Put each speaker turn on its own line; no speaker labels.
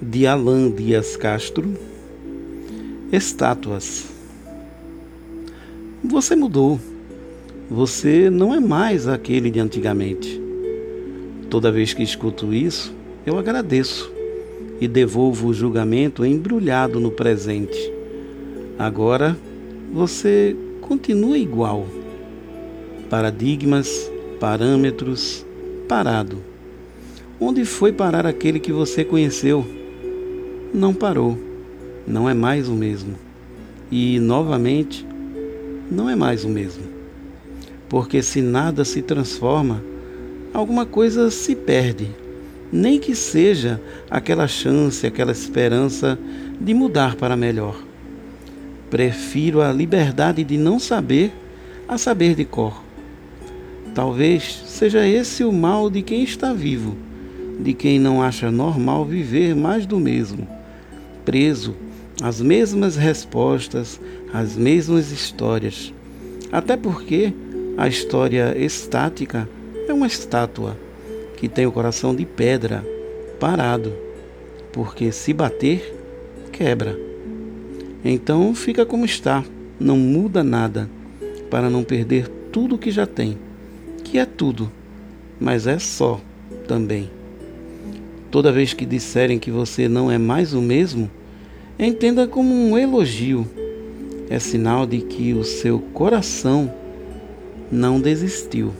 de Alain Dias Castro. Estátuas. Você mudou. Você não é mais aquele de antigamente. Toda vez que escuto isso, eu agradeço e devolvo o julgamento embrulhado no presente. Agora você continua igual. Paradigmas, parâmetros, parado. Onde foi parar aquele que você conheceu? Não parou, não é mais o mesmo. E, novamente, não é mais o mesmo. Porque se nada se transforma, alguma coisa se perde, nem que seja aquela chance, aquela esperança de mudar para melhor. Prefiro a liberdade de não saber a saber de cor. Talvez seja esse o mal de quem está vivo de quem não acha normal viver mais do mesmo, preso às mesmas respostas, às mesmas histórias. Até porque a história estática é uma estátua que tem o coração de pedra, parado, porque se bater, quebra. Então fica como está, não muda nada, para não perder tudo que já tem, que é tudo, mas é só também. Toda vez que disserem que você não é mais o mesmo, entenda como um elogio. É sinal de que o seu coração não desistiu.